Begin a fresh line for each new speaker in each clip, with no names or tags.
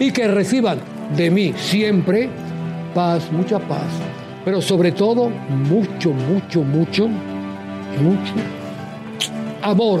Y que reciban de mí siempre paz, mucha paz, pero sobre todo mucho, mucho, mucho, mucho amor.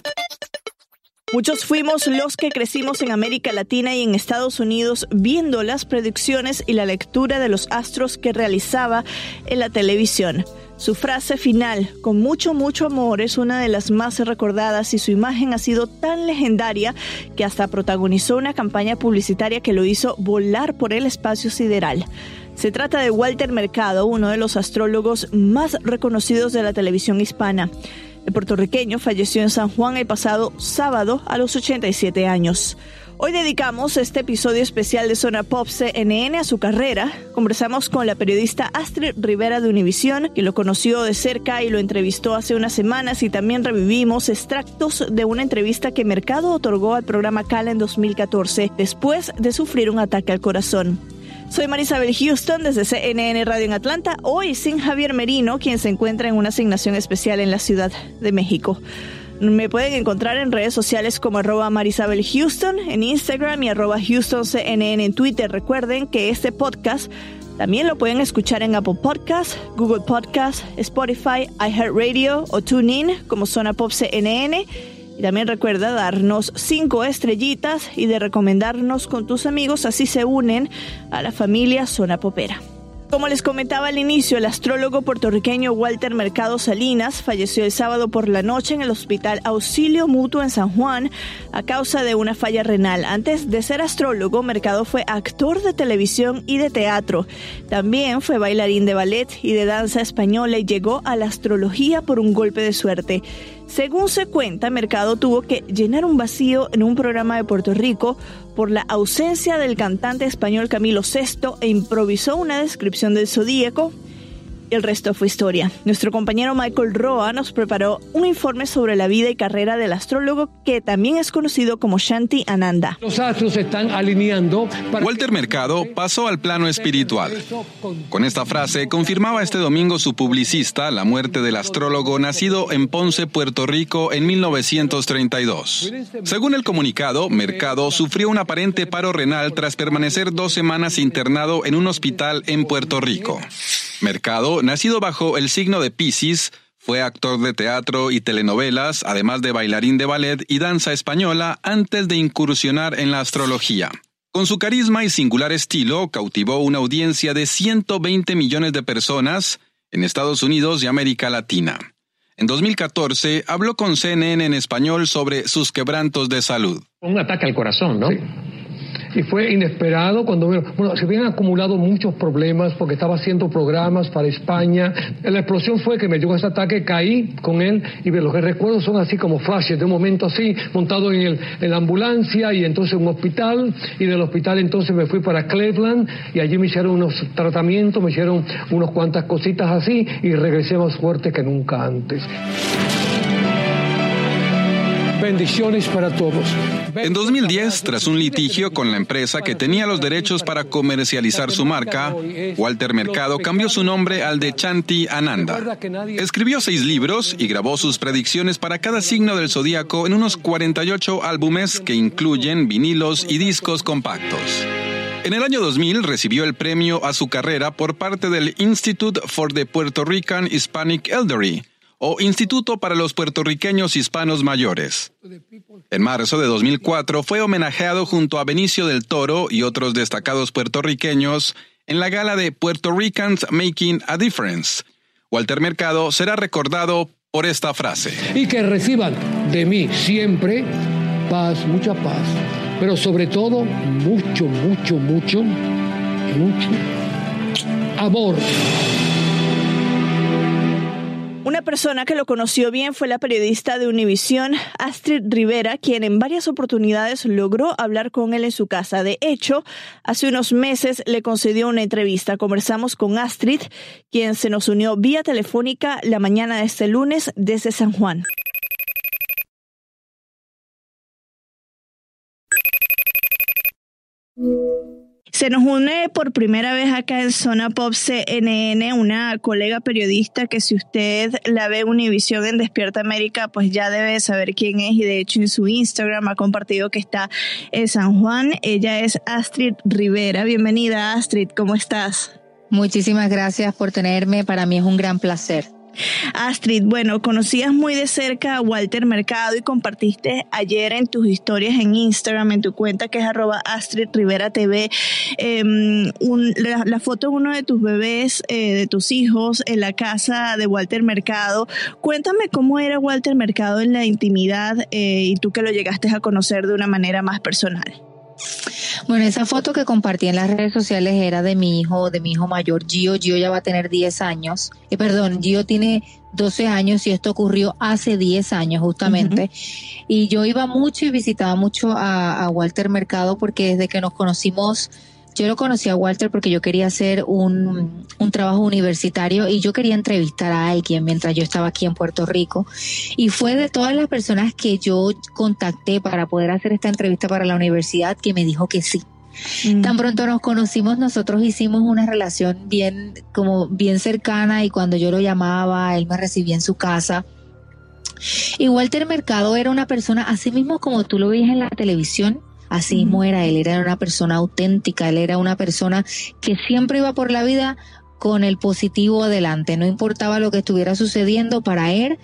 Muchos fuimos los que crecimos en América Latina y en Estados Unidos viendo las predicciones y la lectura de los astros que realizaba en la televisión. Su frase final, con mucho, mucho amor, es una de las más recordadas y su imagen ha sido tan legendaria que hasta protagonizó una campaña publicitaria que lo hizo volar por el espacio sideral. Se trata de Walter Mercado, uno de los astrólogos más reconocidos de la televisión hispana. El puertorriqueño falleció en San Juan el pasado sábado a los 87 años. Hoy dedicamos este episodio especial de Zona Pop CNN a su carrera. Conversamos con la periodista Astrid Rivera de Univisión, que lo conoció de cerca y lo entrevistó hace unas semanas y también revivimos extractos de una entrevista que Mercado otorgó al programa Cala en 2014 después de sufrir un ataque al corazón. Soy Marisabel Houston desde CNN Radio en Atlanta, hoy sin Javier Merino, quien se encuentra en una asignación especial en la Ciudad de México. Me pueden encontrar en redes sociales como arroba Marisabel Houston en Instagram y arroba HoustonCNN en Twitter. Recuerden que este podcast también lo pueden escuchar en Apple Podcasts, Google Podcasts, Spotify, iHeartRadio o TuneIn como Zona Pop CNN. También recuerda darnos cinco estrellitas y de recomendarnos con tus amigos, así se unen a la familia Zona Popera. Como les comentaba al inicio, el astrólogo puertorriqueño Walter Mercado Salinas falleció el sábado por la noche en el Hospital Auxilio Mutuo en San Juan a causa de una falla renal. Antes de ser astrólogo, Mercado fue actor de televisión y de teatro. También fue bailarín de ballet y de danza española y llegó a la astrología por un golpe de suerte. Según se cuenta, Mercado tuvo que llenar un vacío en un programa de Puerto Rico por la ausencia del cantante español Camilo VI e improvisó una descripción del zodíaco. El resto fue historia. Nuestro compañero Michael Roa nos preparó un informe sobre la vida y carrera del astrólogo que también es conocido como Shanti Ananda.
Los astros se están alineando para
Walter Mercado pasó al plano espiritual. Con esta frase confirmaba este domingo su publicista la muerte del astrólogo nacido en Ponce, Puerto Rico en 1932. Según el comunicado, Mercado sufrió un aparente paro renal tras permanecer dos semanas internado en un hospital en Puerto Rico. Mercado, nacido bajo el signo de Piscis, fue actor de teatro y telenovelas, además de bailarín de ballet y danza española, antes de incursionar en la astrología. Con su carisma y singular estilo, cautivó una audiencia de 120 millones de personas en Estados Unidos y América Latina. En 2014 habló con CNN en español sobre sus quebrantos de salud.
un ataque al corazón, ¿no? Y fue inesperado cuando bueno, se habían acumulado muchos problemas porque estaba haciendo programas para España. La explosión fue que me llegó ese ataque, caí con él y lo que recuerdo son así como flashes de un momento así, montado en, el, la ambulancia y entonces un hospital y del hospital entonces me fui para Cleveland y allí me hicieron unos tratamientos, me hicieron unas cuantas cositas así y regresé más fuerte que nunca antes. Bendiciones para todos.
En 2010, tras un litigio con la empresa que tenía los derechos para comercializar su marca, Walter Mercado cambió su nombre al de Chanti Ananda. Escribió seis libros y grabó sus predicciones para cada signo del zodíaco en unos 48 álbumes que incluyen vinilos y discos compactos. En el año 2000 recibió el premio a su carrera por parte del Institute for the Puerto Rican Hispanic Elderly, o Instituto para los Puertorriqueños Hispanos Mayores. En marzo de 2004 fue homenajeado junto a Benicio del Toro y otros destacados puertorriqueños en la gala de Puerto Ricans Making a Difference. Walter Mercado será recordado por esta frase.
Y que reciban de mí siempre paz, mucha paz, pero sobre todo mucho, mucho, mucho, mucho amor.
Una persona que lo conoció bien fue la periodista de Univisión, Astrid Rivera, quien en varias oportunidades logró hablar con él en su casa. De hecho, hace unos meses le concedió una entrevista. Conversamos con Astrid, quien se nos unió vía telefónica la mañana de este lunes desde San Juan. Se nos une por primera vez acá en Zona Pop CNN una colega periodista que si usted la ve Univisión en Despierta América, pues ya debe saber quién es y de hecho en su Instagram ha compartido que está en San Juan. Ella es Astrid Rivera. Bienvenida Astrid, ¿cómo estás?
Muchísimas gracias por tenerme. Para mí es un gran placer.
Astrid, bueno, conocías muy de cerca a Walter Mercado y compartiste ayer en tus historias en Instagram, en tu cuenta que es arroba Astrid Rivera TV, em, la, foto de uno de tus bebés, eh, de tus hijos, en la casa de Walter Mercado. Cuéntame cómo era Walter Mercado en la intimidad eh, y tú que lo llegaste a conocer de una manera más personal.
Bueno, esa foto que compartí en las redes sociales era de mi hijo, de mi hijo mayor, Gio. Gio ya va a tener 10 años. Eh, perdón, Gio tiene 12 años y esto ocurrió hace 10 años justamente. Y yo iba mucho y visitaba mucho a, a Walter Mercado porque desde que nos conocimos yo lo conocí a Walter porque yo quería hacer un, un, trabajo universitario y yo quería entrevistar a alguien mientras yo estaba aquí en Puerto Rico. Y fue de todas las personas que yo contacté para poder hacer esta entrevista para la universidad que me dijo que sí. Mm. Tan pronto nos conocimos, nosotros hicimos una relación bien, como bien cercana y cuando yo lo llamaba, él me recibía en su casa. Y Walter Mercado era una persona, así mismo como tú lo veías en la televisión, Así mismo era, él era una persona auténtica, él era una persona que siempre iba por la vida con el positivo adelante, no importaba lo que estuviera sucediendo para él.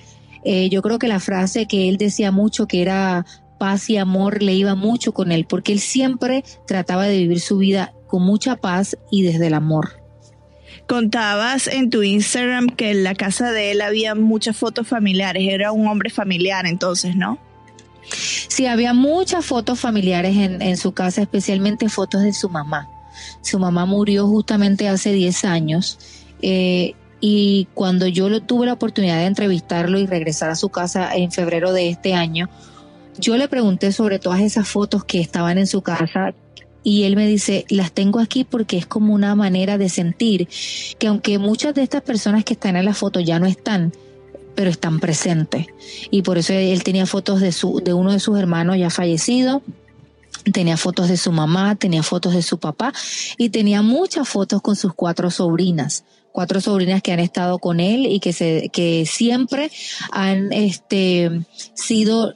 Eh, yo creo que la frase que él decía mucho, que era paz y amor, le iba mucho con él, porque él siempre trataba de vivir su vida con mucha paz y desde el amor.
Contabas en tu Instagram que en la casa de él había muchas fotos familiares, era un hombre familiar entonces, ¿no?
Sí, había muchas fotos familiares en, su casa, especialmente fotos de su mamá. Su mamá murió justamente hace 10 años. Eh, y cuando yo tuve la oportunidad de entrevistarlo y regresar a su casa en febrero de este año, yo le pregunté sobre todas esas fotos que estaban en su casa y él me dice, las tengo aquí porque es como una manera de sentir que aunque muchas de estas personas que están en la foto ya no están, pero están presentes. Y por eso él tenía fotos de, su, de uno de sus hermanos ya fallecido, tenía fotos de su mamá, tenía fotos de su papá y tenía muchas fotos con sus cuatro sobrinas cuatro sobrinas que han estado con él y que se que siempre han este sido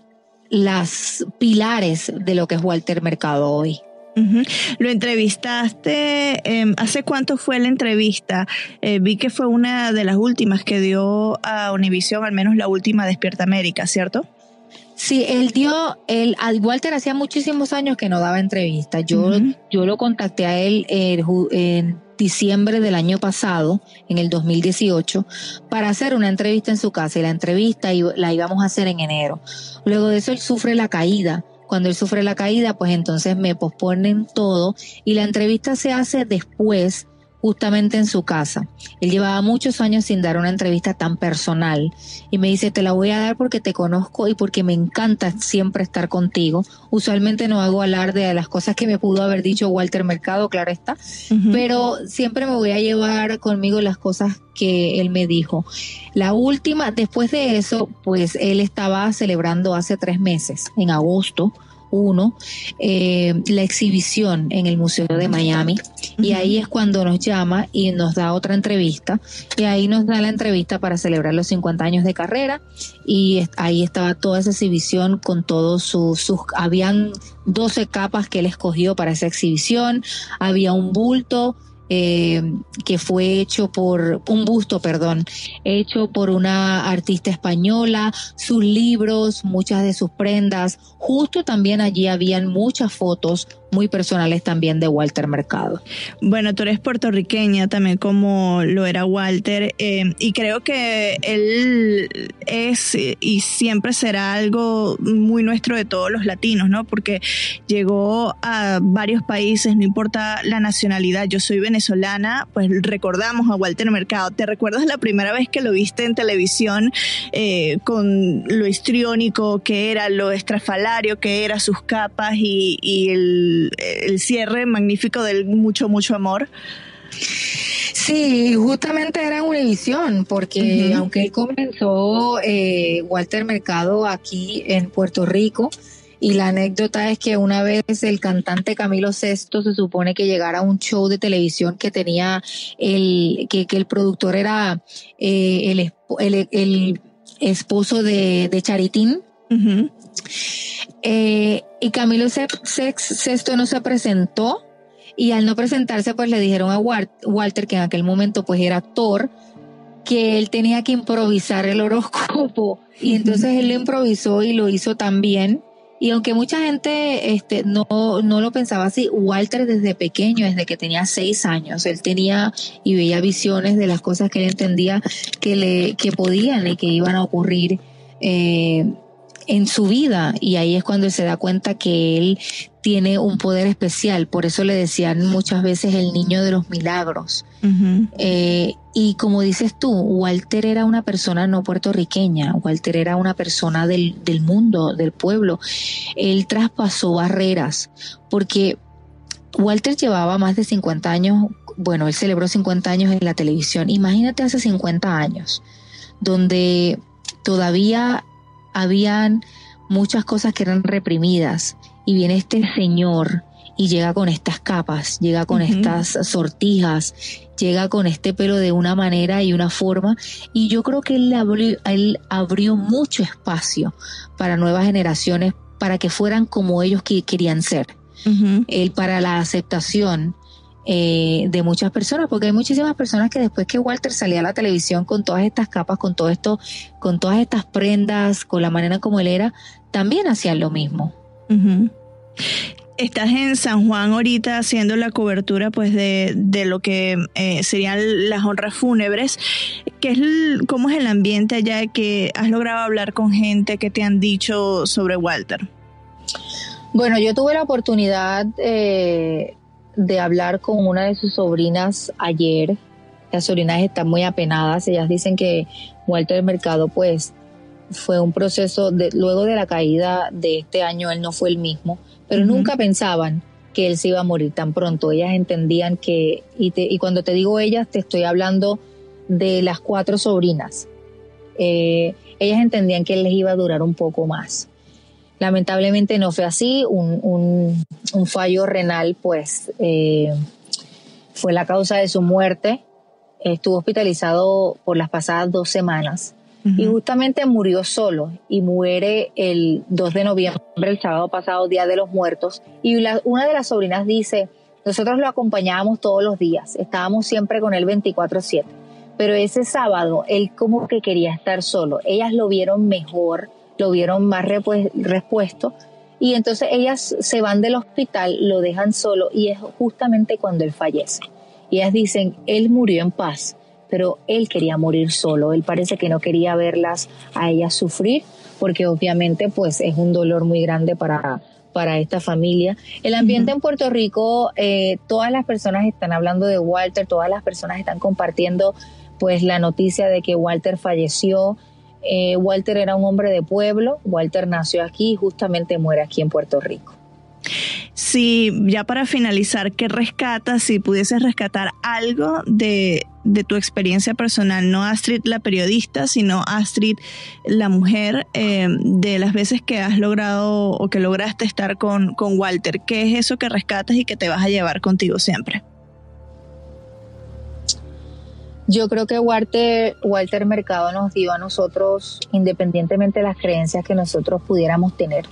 las pilares de lo que es Walter Mercado hoy.
Lo entrevistaste, em, ¿hace cuánto fue la entrevista? Eh, vi que fue una de las últimas que dio a Univision, al menos la última Despierta América, ¿cierto?
Sí, él dio, él, Walter hacía muchísimos años que no daba entrevista. Yo, yo lo contacté a él en diciembre del año pasado, en el 2018, para hacer una entrevista en su casa y la entrevista la íbamos a hacer en enero. Luego de eso él sufre la caída cuando él sufre la caída, pues entonces me posponen todo y la entrevista se hace después justamente en su casa. Él llevaba muchos años sin dar una entrevista tan personal y me dice, te la voy a dar porque te conozco y porque me encanta siempre estar contigo. Usualmente no hago alarde de las cosas que me pudo haber dicho Walter Mercado, claro está, pero siempre me voy a llevar conmigo las cosas que él me dijo. La última, después de eso, pues él estaba celebrando hace tres meses, en agosto, uno eh, la exhibición en el Museo de Miami. Y ahí es cuando nos llama y nos da otra entrevista. Y ahí nos da la entrevista para celebrar los 50 años de carrera. Y ahí estaba toda esa exhibición con todos sus, sus habían 12 capas que él escogió para esa exhibición, había un bulto eh, que fue hecho por un busto, perdón, hecho por una artista española, sus libros, muchas de sus prendas. Justo también allí habían muchas fotos muy personales también de Walter Mercado.
Bueno, tú eres puertorriqueña también como lo era Walter eh, y creo que él es y siempre será algo muy nuestro de todos los latinos, ¿no? Porque llegó a varios países, no importa la nacionalidad, yo soy venezolana, pues recordamos a Walter Mercado. ¿Te recuerdas la primera vez que lo viste en televisión eh, con lo histriónico que era, lo estrafalario que era, sus capas y, y el el, cierre magnífico del Mucho, Mucho Amor.
Sí, justamente era Univisión, porque aunque él comenzó eh, Walter Mercado aquí en Puerto Rico, y la anécdota es que una vez el cantante Camilo VI se supone que llegara a un show de televisión que tenía el, que, el productor era eh, el, el, esposo de, de Charitín. Eh, y Camilo Sexto no se presentó y al no presentarse pues le dijeron a Walter, que en aquel momento pues era actor, que él tenía que improvisar el horóscopo y entonces él lo improvisó y lo hizo también. Y aunque mucha gente este, no, no lo pensaba así, Walter desde pequeño, desde que tenía seis años, él tenía y veía visiones de las cosas que él entendía que, le, que podían y que iban a ocurrir eh, en su vida y ahí es cuando se da cuenta que él tiene un poder especial, por eso le decían muchas veces el niño de los milagros. Eh, y como dices tú, Walter era una persona no puertorriqueña, Walter era una persona del, del mundo, del pueblo. Él traspasó barreras, porque Walter llevaba más de 50 años, bueno, él celebró 50 años en la televisión. Imagínate hace 50 años, donde todavía habían muchas cosas que eran reprimidas y viene este señor y llega con estas capas, llega con estas sortijas, llega con este pelo de una manera y una forma y yo creo que él abrió, él abrió mucho espacio para nuevas generaciones para que fueran como ellos que querían ser. Él para la aceptación eh, de muchas personas, porque hay muchísimas personas que después que Walter salía a la televisión con todas estas capas, con todo esto, con todas estas prendas, con la manera como él era, también hacían lo mismo.
Estás en San Juan ahorita haciendo la cobertura pues de, de lo que eh, serían las honras fúnebres. ¿Qué es ¿Cómo es el ambiente allá que has logrado hablar con gente que te han dicho sobre Walter?
Bueno, yo tuve la oportunidad eh, de hablar con una de sus sobrinas ayer. Las sobrinas están muy apenadas. Ellas dicen que Walter Mercado, pues, fue un proceso de, luego de la caída de este año, él no fue el mismo, pero nunca pensaban que él se iba a morir tan pronto. Ellas entendían que, y, y cuando te digo ellas, te estoy hablando de las cuatro sobrinas. Eh, ellas entendían que él les iba a durar un poco más. Lamentablemente no fue así, un, fallo renal pues eh, fue la causa de su muerte. Estuvo hospitalizado por las pasadas dos semanas y justamente murió solo y muere el 2 de noviembre, el sábado pasado, Día de los Muertos. Y una de las sobrinas dice, nosotros lo acompañábamos todos los días, estábamos siempre con él 24/7, pero ese sábado él como que quería estar solo. Ellas lo vieron mejor lo vieron más repuesto y entonces ellas se van del hospital, lo dejan solo y es justamente cuando él fallece. Y ellas dicen, él murió en paz, pero él quería morir solo, él parece que no quería verlas a ellas sufrir, porque obviamente pues es un dolor muy grande para, para esta familia. El ambiente en Puerto Rico, eh, todas las personas están hablando de Walter, todas las personas están compartiendo pues la noticia de que Walter falleció. Eh, Walter era un hombre de pueblo, Walter nació aquí y justamente muere aquí en Puerto Rico.
Si ya para finalizar, ¿qué rescatas? Si pudieses rescatar algo de, tu experiencia personal, no Astrid la periodista, sino Astrid la mujer, eh, de las veces que has logrado o que lograste estar con, con Walter, ¿qué es eso que rescatas y que te vas a llevar contigo siempre?
Yo creo que Walter, Walter Mercado nos dio a nosotros, independientemente de las creencias que nosotros pudiéramos tener,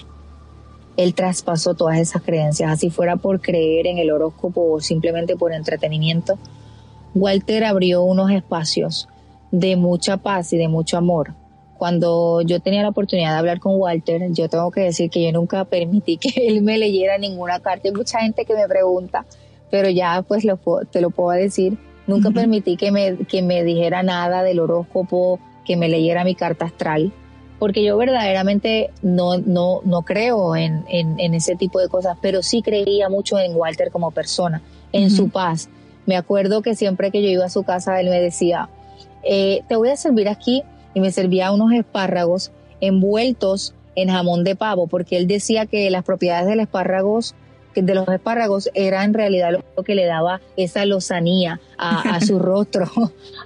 él traspasó todas esas creencias, así fuera por creer en el horóscopo o simplemente por entretenimiento. Walter abrió unos espacios de mucha paz y de mucho amor. Cuando yo tenía la oportunidad de hablar con Walter, yo tengo que decir que yo nunca permití que él me leyera ninguna carta. Hay mucha gente que me pregunta, pero ya pues lo, te lo puedo decir Nunca permití que me, que me dijera nada del horóscopo, que me leyera mi carta astral, porque yo verdaderamente no, no, no creo en, en, ese tipo de cosas, pero sí creía mucho en Walter como persona, en su paz. Me acuerdo que siempre que yo iba a su casa, él me decía, eh, te voy a servir aquí, y me servía unos espárragos envueltos en jamón de pavo, porque él decía que las propiedades del espárragos de los espárragos era en realidad lo que le daba esa lozanía a, su rostro,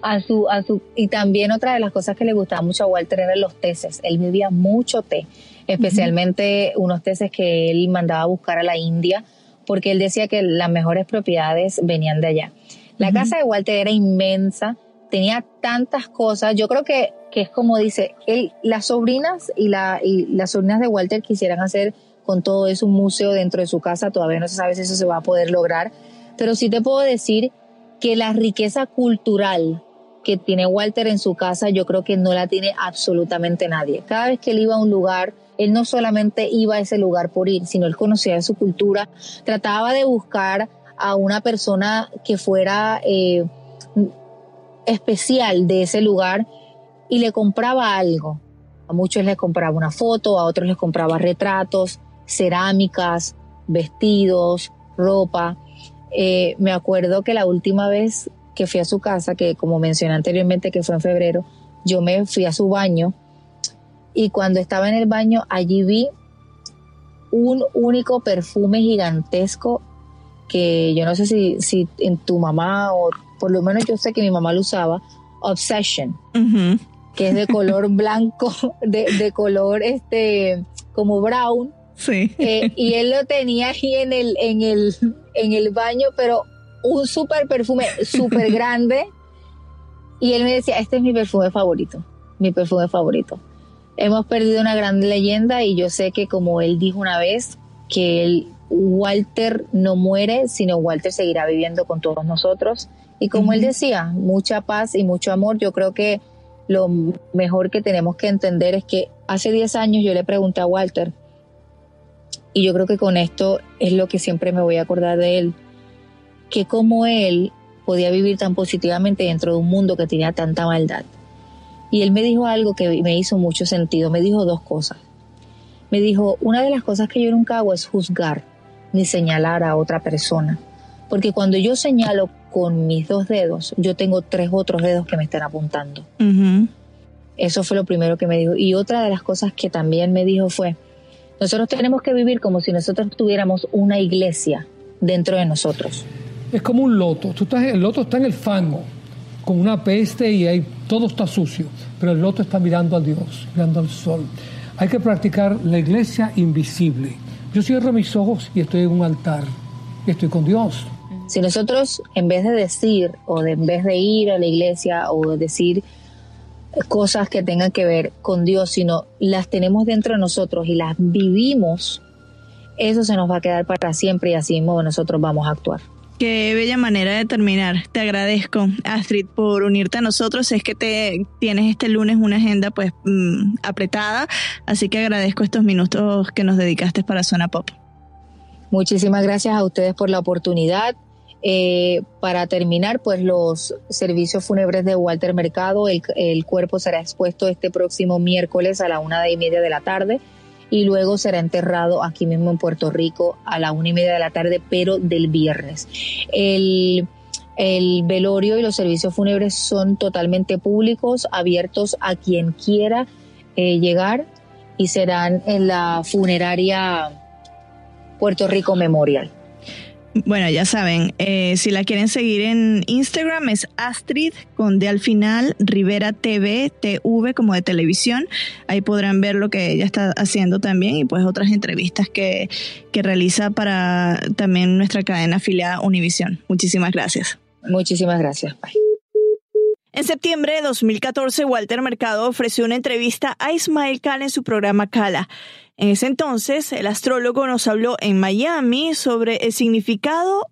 a su, a su, y también otra de las cosas que le gustaba mucho a Walter eran los teces. Él vivía mucho té, especialmente unos teces que él mandaba a buscar a la India, porque él decía que las mejores propiedades venían de allá. La casa de Walter era inmensa, tenía tantas cosas. Yo creo que, que es como dice, él, las sobrinas y, la, y las sobrinas de Walter quisieran hacer con todo eso un museo dentro de su casa, todavía no se sabe si eso se va a poder lograr, pero sí te puedo decir que la riqueza cultural que tiene Walter en su casa, yo creo que no la tiene absolutamente nadie. Cada vez que él iba a un lugar, él no solamente iba a ese lugar por ir, sino él conocía su cultura, trataba de buscar a una persona que fuera eh, especial de ese lugar y le compraba algo. A muchos les compraba una foto, a otros les compraba retratos, cerámicas, vestidos, ropa. Eh, me acuerdo que la última vez que fui a su casa, que como mencioné anteriormente que fue en febrero, yo me fui a su baño y cuando estaba en el baño allí vi un único perfume gigantesco que yo no sé si, si en tu mamá o por lo menos yo sé que mi mamá lo usaba, Obsession, que es de color blanco, de, de color este como brown
Sí.
Eh, y él lo tenía ahí en el, en el, en el baño, pero un súper perfume súper grande. Y él me decía, este es mi perfume favorito, mi perfume favorito. Hemos perdido una gran leyenda y yo sé que como él dijo una vez, que Walter no muere, sino Walter seguirá viviendo con todos nosotros. Y como él decía, mucha paz y mucho amor. Yo creo que lo mejor que tenemos que entender es que hace 10 años yo le pregunté a Walter, y yo creo que con esto es lo que siempre me voy a acordar de él, que como él podía vivir tan positivamente dentro de un mundo que tenía tanta maldad. Y él me dijo algo que me hizo mucho sentido, me dijo dos cosas. Me dijo, una de las cosas que yo nunca hago es juzgar ni señalar a otra persona, porque cuando yo señalo con mis dos dedos, yo tengo tres otros dedos que me están apuntando. Eso fue lo primero que me dijo. Y otra de las cosas que también me dijo fue, nosotros tenemos que vivir como si nosotros tuviéramos una iglesia dentro de nosotros.
Es como un loto. Tú estás, el loto está en el fango, con una peste y ahí todo está sucio. Pero el loto está mirando a Dios, mirando al sol. Hay que practicar la iglesia invisible. Yo cierro mis ojos y estoy en un altar. Y estoy con Dios.
Si nosotros, en vez de decir, o de, en vez de ir a la iglesia, o de decir, cosas que tengan que ver con Dios, sino las tenemos dentro de nosotros y las vivimos, eso se nos va a quedar para siempre y así mismo nosotros vamos a actuar.
Qué bella manera de terminar. Te agradezco, Astrid, por unirte a nosotros. Es que te tienes este lunes una agenda pues mm, apretada, así que agradezco estos minutos que nos dedicaste para Zona Pop.
Muchísimas gracias a ustedes por la oportunidad. Eh, para terminar, pues los servicios fúnebres de Walter Mercado, el, cuerpo será expuesto este próximo miércoles a la una y media de la tarde y luego será enterrado aquí mismo en Puerto Rico a la una y media de la tarde, pero del viernes. El, velorio y los servicios fúnebres son totalmente públicos, abiertos a quien quiera eh, llegar y serán en la funeraria Puerto Rico Memorial.
Bueno, ya saben, eh, si la quieren seguir en Instagram es Astrid con D al final, Rivera TV, TV como de televisión. Ahí podrán ver lo que ella está haciendo también y pues otras entrevistas que, que realiza para también nuestra cadena afiliada Univisión. Muchísimas gracias.
Muchísimas gracias. Bye.
En septiembre de 2014, Walter Mercado ofreció una entrevista a Ismael Khan en su programa Kala. En ese entonces, el astrólogo nos habló en Miami sobre el significado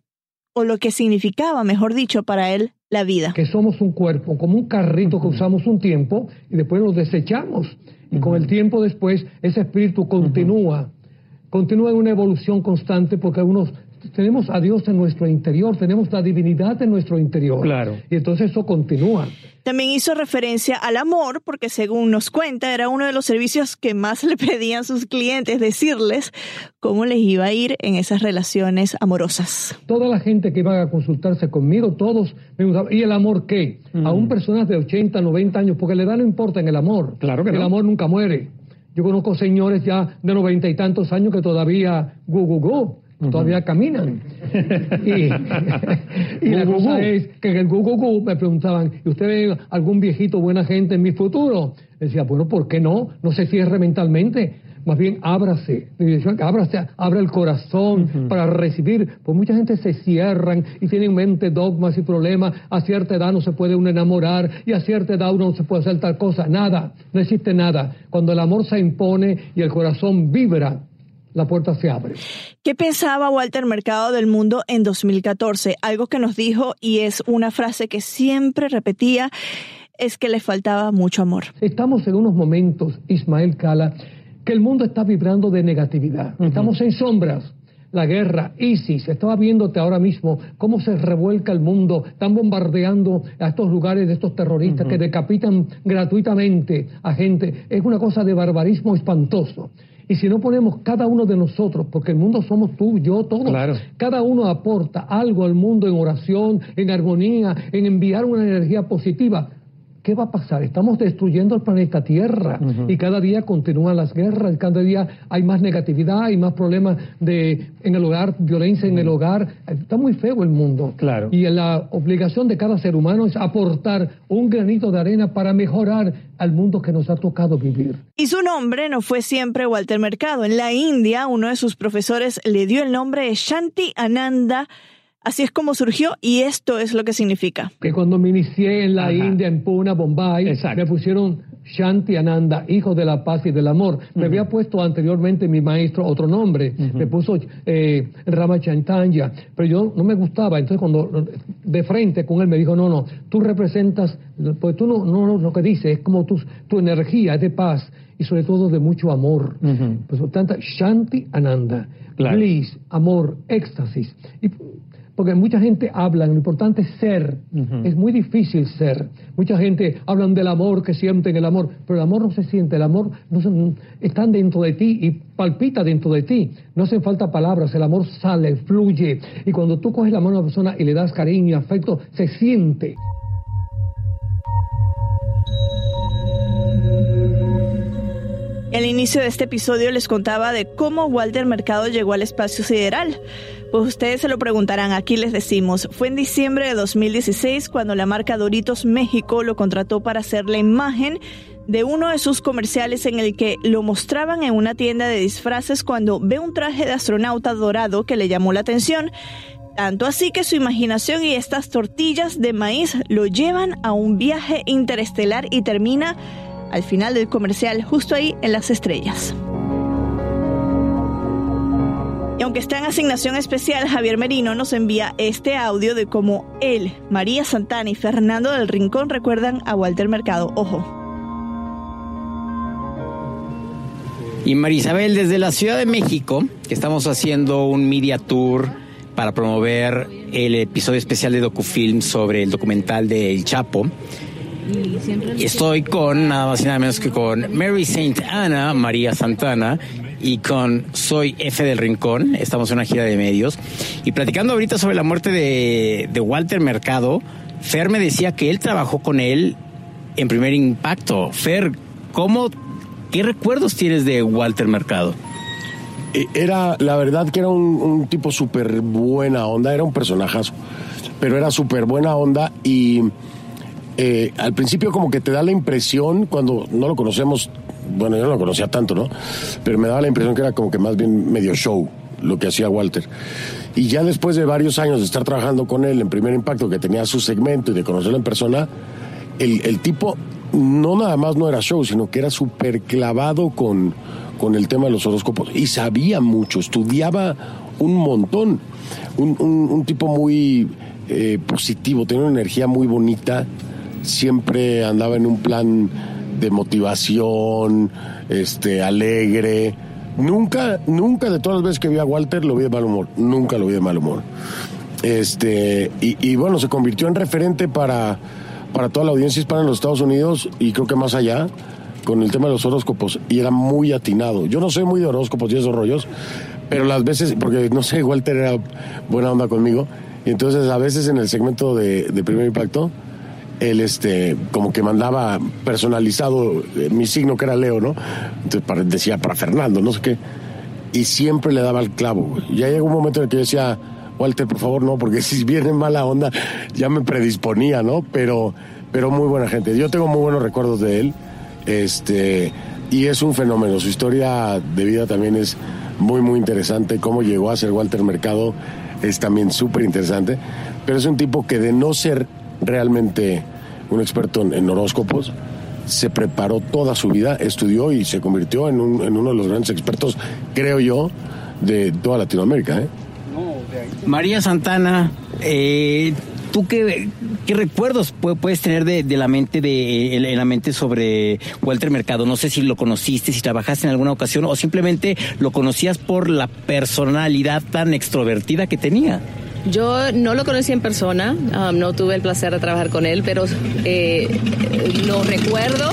o lo que significaba, mejor dicho, para él la vida.
Que somos un cuerpo, como un carrito que usamos un tiempo y después lo desechamos. Y con el tiempo después, ese espíritu continúa, continúa en una evolución constante porque algunos tenemos a Dios en nuestro interior, tenemos la divinidad en nuestro interior.
Claro.
Y entonces eso continúa.
También hizo referencia al amor, porque según nos cuenta, era uno de los servicios que más le pedían sus clientes, decirles cómo les iba a ir en esas relaciones amorosas.
Toda la gente que iba a consultarse conmigo, todos me gustaban. ¿Y el amor qué? Aún personas de 80, 90 años, porque la edad no importa en el amor.
Claro que
El
no.
amor nunca muere. Yo conozco señores ya de noventa y tantos años que todavía gu, gu, gu, todavía caminan. y y la cosa es que en el gu me preguntaban, ¿y usted ve algún viejito buena gente en mi futuro? Decía, bueno, ¿por qué no? No se cierre mentalmente. Más bien, ábrase. Ábrase, abra el corazón para recibir. Pues mucha gente se cierran y tienen en mente dogmas y problemas. A cierta edad no se puede uno enamorar y a cierta edad uno no se puede hacer tal cosa. Nada, no existe nada. Cuando el amor se impone y el corazón vibra, la puerta se abre.
¿Qué pensaba Walter Mercado del mundo en 2014? Algo que nos dijo y es una frase que siempre repetía es que le faltaba mucho amor.
Estamos en unos momentos, Ismael Cala, que el mundo está vibrando de negatividad. Estamos en sombras. La guerra, ISIS, estaba viéndote ahora mismo cómo se revuelca el mundo, están bombardeando a estos lugares de estos terroristas que decapitan gratuitamente a gente. Es una cosa de barbarismo espantoso. Y si no ponemos cada uno de nosotros, porque el mundo somos tú, yo, todos,
Claro.
cada uno aporta algo al mundo en oración, en armonía, en enviar una energía positiva. ¿Qué va a pasar? Estamos destruyendo el planeta Tierra y cada día continúan las guerras, cada día hay más negatividad, hay más problemas de, en el hogar, violencia en el hogar. Está muy feo el mundo.
Claro.
Y la obligación de cada ser humano es aportar un granito de arena para mejorar al mundo que nos ha tocado vivir.
Y su nombre no fue siempre Walter Mercado. En la India, uno de sus profesores le dio el nombre de Shanti Ananda. Así es como surgió y esto es lo que significa.
que cuando me inicié en la
Ajá.
India, en Pune, Bombay,
Exacto.
me pusieron Shanti Ananda, hijo de la paz y del amor. Me había puesto anteriormente mi maestro otro nombre, me puso eh, Ramachandanya, pero yo no me gustaba. Entonces cuando de frente con él me dijo, no, no, tú representas, pues tú no, no, no, lo que dices, es como tu, tu energía es de paz y sobre todo de mucho amor.
Ujú.
Pues por tanto, Shanti Ananda,
Claro.
bliss, amor, éxtasis. Y porque mucha gente habla, lo importante es ser.
Ujú.
Es muy difícil ser. Mucha gente hablan del amor, que sienten el amor, pero el amor no se siente, el amor no se- está dentro de ti y palpita dentro de ti. No hacen falta palabras, el amor sale, fluye. Y cuando tú coges la mano a una persona y le das cariño, afecto, se siente.
Al inicio de este episodio les contaba de cómo Walter Mercado llegó al espacio sideral. Pues ustedes se lo preguntarán, aquí les decimos, fue en diciembre de 2016 cuando la marca Doritos México lo contrató para hacer la imagen de uno de sus comerciales en el que lo mostraban en una tienda de disfraces cuando ve un traje de astronauta dorado que le llamó la atención. Tanto así que su imaginación y estas tortillas de maíz lo llevan a un viaje interestelar y termina al final del comercial justo ahí en las estrellas. Y aunque está en asignación especial, Javier Merino nos envía este audio de cómo él, María Santana y Fernando del Rincón recuerdan a Walter Mercado. Ojo.
Y Marisabel, desde la Ciudad de México, que estamos haciendo un media tour para promover el episodio especial de DocuFilm sobre el documental de El Chapo. Estoy con nada más y nada menos que con Mary Saint Anna, María Santana, y con Soy F del Rincón. Estamos en una gira de medios. Y platicando ahorita sobre la muerte de, Walter Mercado, Fer me decía que él trabajó con él en primer impacto. Fer, ¿cómo, qué recuerdos tienes de Walter Mercado?
eh, era, la verdad que era un, tipo súper buena onda, era un personajazo, pero era súper buena onda y eh, al principio como que te da la impresión, cuando no lo conocemos, bueno, yo no lo conocía tanto, ¿no? Pero me daba la impresión que era como que más bien medio show lo que hacía Walter. Y ya después de varios años de estar trabajando con él en Primer Impacto, que tenía su segmento y de conocerlo en persona, el, el tipo no nada más no era show, sino que era súper clavado con, con el tema de los horóscopos y sabía mucho, estudiaba un montón. Un, un, tipo muy eh, positivo, tenía una energía muy bonita, siempre andaba en un plan de motivación, este, alegre. Nunca, nunca de todas las veces que vi a Walter lo vi de mal humor, nunca lo vi de mal humor. Este, y, bueno, se convirtió en referente para para toda la audiencia hispana en los Estados Unidos y creo que más allá con el tema de los horóscopos y era muy atinado. Yo no soy muy de horóscopos y esos rollos, pero las veces, porque no sé, Walter era buena onda conmigo, entonces a veces en el segmento de, Primer Impacto, él este, como que mandaba personalizado eh, mi signo que era Leo, ¿no? Entonces decía para Fernando, no sé qué, y siempre le daba el clavo. Ya llegó un momento en el que yo decía, Walter, por favor, no, porque si viene mala onda, ya me predisponía, ¿no? Pero, pero muy buena gente. Yo tengo muy buenos recuerdos de él. Este, y es un fenómeno. Su historia de vida también es muy, muy interesante. Cómo llegó a ser Walter Mercado es también súper interesante. Pero es un tipo que de no ser realmente un experto en, horóscopos, se preparó toda su vida, estudió y se convirtió en, uno de los grandes expertos, creo yo, de toda Latinoamérica. ¿eh?
María Santana, eh, ¿tú qué, recuerdos puedes tener de, la mente de en la mente sobre Walter Mercado? No sé si lo conociste, si trabajaste en alguna ocasión o simplemente lo conocías por la personalidad tan extrovertida que tenía.
Yo no lo conocí en persona, um, no tuve el placer de trabajar con él, pero eh, lo recuerdo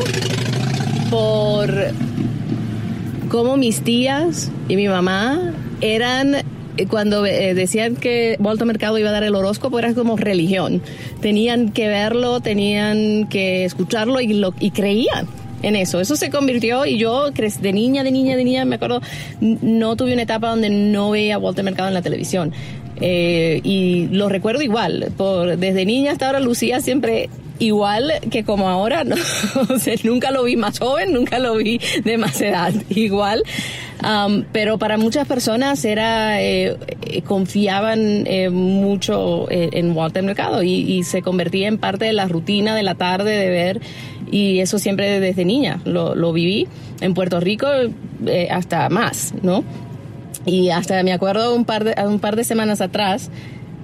por cómo mis tías y mi mamá eran cuando eh, decían que Walter Mercado iba a dar el horóscopo era como religión. Tenían que verlo, tenían que escucharlo y, lo, y creían en eso. Eso se convirtió y yo de niña, de niña, de niña, me acuerdo, no tuve una etapa donde no veía Walter Mercado en la televisión. Eh, y lo recuerdo igual, por, desde niña hasta ahora Lucía siempre igual que como ahora, ¿no? nunca lo vi más joven, nunca lo vi de más edad, igual. Um, pero para muchas personas era eh, eh, confiaban eh, mucho en Walter Mercado y, y, se convertía en parte de la rutina de la tarde de ver y eso siempre desde niña lo, lo viví en Puerto Rico hasta más, ¿no? Y hasta me acuerdo un par de, un par de semanas atrás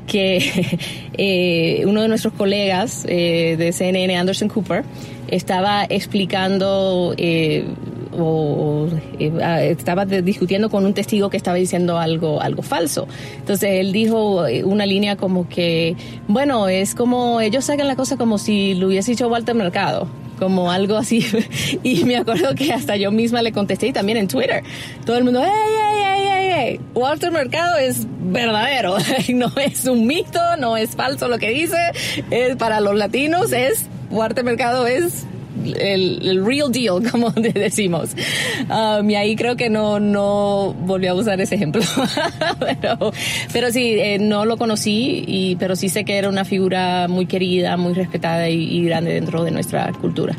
que uno de nuestros colegas de CNN, Anderson Cooper, estaba explicando o, eh, estaba discutiendo con un testigo que estaba diciendo algo, algo falso. Entonces él dijo eh, una línea como que, bueno, es como ellos sacan la cosa como si lo hubiese dicho Walter Mercado como algo así. Y me acuerdo que hasta yo misma le contesté y también en Twitter. Todo el mundo, ¡Ey, Walter Mercado es verdadero. No es un mito, no es falso lo que dice. Es para los latinos, es Walter Mercado es el, real deal, como decimos. Um, y ahí creo que no, no volví a usar ese ejemplo. pero, pero sí, eh, no lo conocí, y, pero sí sé que era una figura muy querida, muy respetada y grande dentro de nuestra cultura.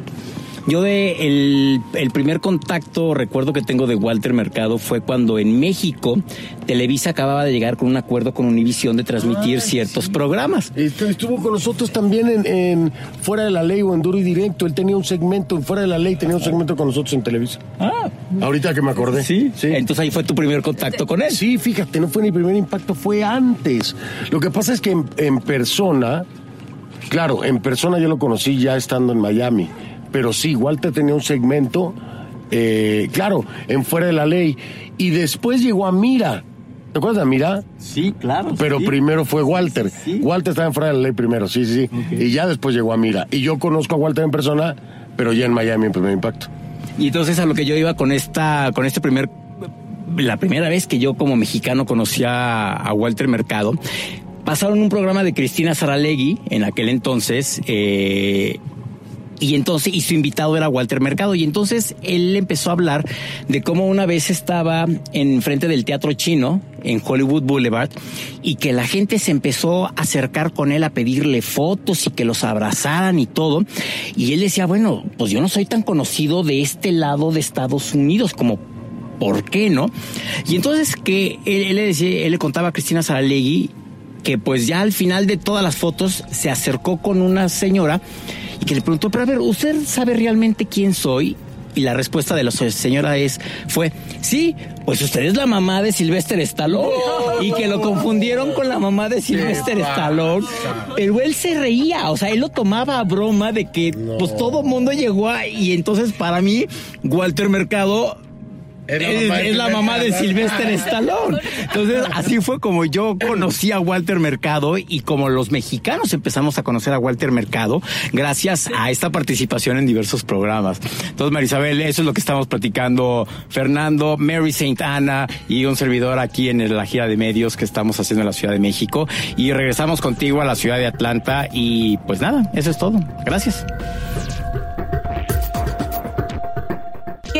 Yo de el, el, primer contacto, recuerdo que tengo de Walter Mercado fue cuando en México Televisa acababa de llegar con un acuerdo con Univision de transmitir ciertos programas.
Estuvo con nosotros también en, en, Fuera de la Ley o en Duro y Directo. Él tenía un segmento en Fuera de la Ley, tenía un segmento con nosotros en Televisa. Ah. Ahorita que me acordé.
Sí, sí. Entonces ahí fue tu primer contacto con él.
Sí, fíjate, no fue mi primer impacto, fue antes. Lo que pasa es que en, en persona, claro, en persona yo lo conocí ya estando en Miami pero sí, Walter tenía un segmento, eh, claro, en Fuera de la Ley, y después llegó a Mira. ¿Te acuerdas de Mira?
Sí, claro.
Pero primero fue Walter. Walter estaba en Fuera de la Ley primero, sí, sí, sí. Y ya después llegó a Mira. Y yo conozco a Walter en persona, pero ya en Miami en primer impacto.
Y entonces a lo que yo iba con esta, con este primer la primera vez que yo como mexicano conocía a Walter Mercado, pasaron un programa de Cristina Saralegui en aquel entonces, eh, Y entonces, y su invitado era Walter Mercado. Y entonces él empezó a hablar de cómo una vez estaba en frente del teatro chino, en Hollywood Boulevard, y que la gente se empezó a acercar con él a pedirle fotos y que los abrazaran y todo. Y él decía, bueno, pues yo no soy tan conocido de este lado de Estados Unidos como ¿por qué no? Y entonces que él, le decía, él le contaba a Cristina Saralegui que pues ya al final de todas las fotos se acercó con una señora que le preguntó, pero a ver, ¿usted sabe realmente quién soy? Y la respuesta de la señora es, fue, sí, pues usted es la mamá de Sylvester Stallone. Y que lo confundieron con la mamá de Sylvester Stallone. Pero él se reía, o sea, él lo tomaba a broma de que pues todo mundo llegó a, y entonces para mí, Walter Mercado es, la mamá de Sylvester Stallone. Entonces, así fue como yo conocí a Walter Mercado y como los mexicanos empezamos a conocer a Walter Mercado gracias a esta participación en diversos programas. Entonces, Marisabel, eso es lo que estamos platicando Fernando, Mary Saint Anna y un servidor aquí en la gira de medios que estamos haciendo en la Ciudad de México. Y regresamos contigo a la ciudad de Atlanta y pues nada, eso es todo. Gracias.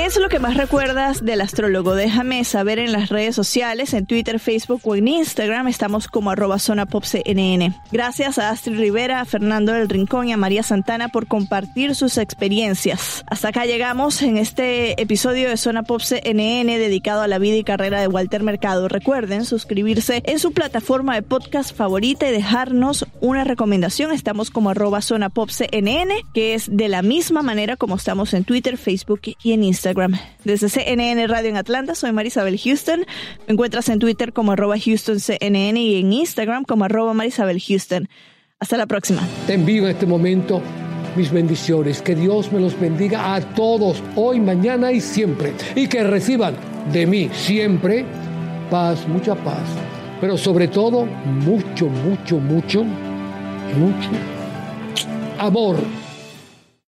¿Qué es lo que más recuerdas del astrólogo? Déjame saber en las redes sociales, en Twitter, Facebook o en Instagram. Estamos como arroba. Gracias a Astrid Rivera, a Fernando del Rincón y a María Santana por compartir sus experiencias. Hasta acá llegamos en este episodio de Zona Pop dedicado a la vida y carrera de Walter Mercado. Recuerden suscribirse en su plataforma de podcast favorita y dejarnos una recomendación. Estamos como arroba que es de la misma manera como estamos en Twitter, Facebook y en Desde CNN Radio en Atlanta, soy Marisabel Houston. Me encuentras en Twitter como arroba HoustonCNN y en Instagram como arroba Marisabel Houston. Hasta la próxima.
Te envío en este momento mis bendiciones. Que Dios me los bendiga a todos, hoy, mañana y siempre. Y que reciban de mí siempre paz, mucha paz. Pero sobre todo, mucho, mucho, mucho, mucho amor